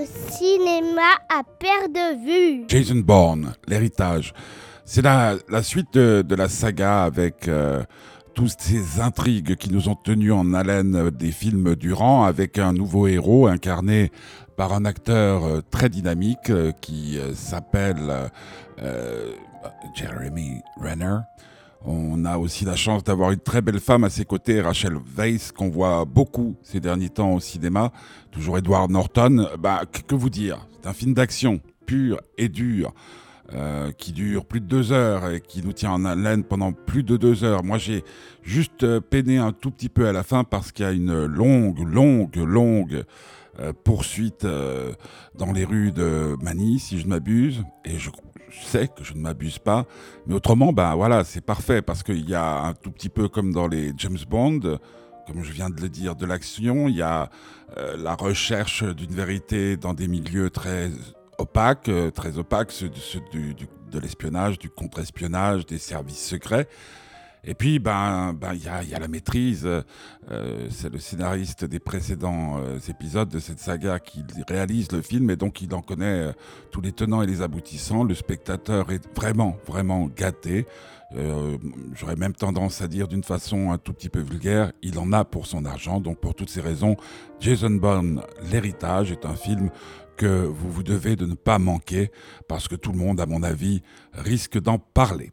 le cinéma à perte de vue. Jason Bourne, l'héritage. C'est la, suite de, la saga avec euh, toutes ces intrigues qui nous ont tenus en haleine des films durant, avec un nouveau héros incarné par un acteur euh, très dynamique euh, qui s'appelle Jeremy Renner. On a aussi la chance d'avoir une très belle femme à ses côtés, Rachel Weisz, qu'on voit beaucoup ces derniers temps au cinéma. Toujours Edward Norton. Bah, que, vous dire? C'est un film d'action pur et dur. euh, qui dure plus de deux heures et qui nous tient en haleine pendant plus de deux heures. Moi, j'ai juste euh, peiné un tout petit peu à la fin parce qu'il y a une longue, longue, longue euh, poursuite dans les rues de Manille, si je ne m'abuse. Et je sais que je ne m'abuse pas. Mais autrement, ben voilà, c'est parfait parce qu'il y a un tout petit peu comme dans les James Bond, comme je viens de le dire, de l'action. Il y a euh, la recherche d'une vérité dans des milieux très opaques, euh, très opaques, ceux, de l'espionnage, du contre-espionnage, des services secrets. Et puis, ben, ben, il y a, y la maîtrise. euh, c'est le scénariste des précédents euh, épisodes de cette saga qui réalise le film et donc il en connaît euh, tous les tenants et les aboutissants. Le spectateur est vraiment, vraiment gâté. J'aurais même tendance à dire d'une façon un tout petit peu vulgaire, il en a pour son argent. Donc pour toutes ces raisons, Jason Bourne, l'héritage, est un film que vous vous devez de ne pas manquer parce que tout le monde, à mon avis, risque d'en parler.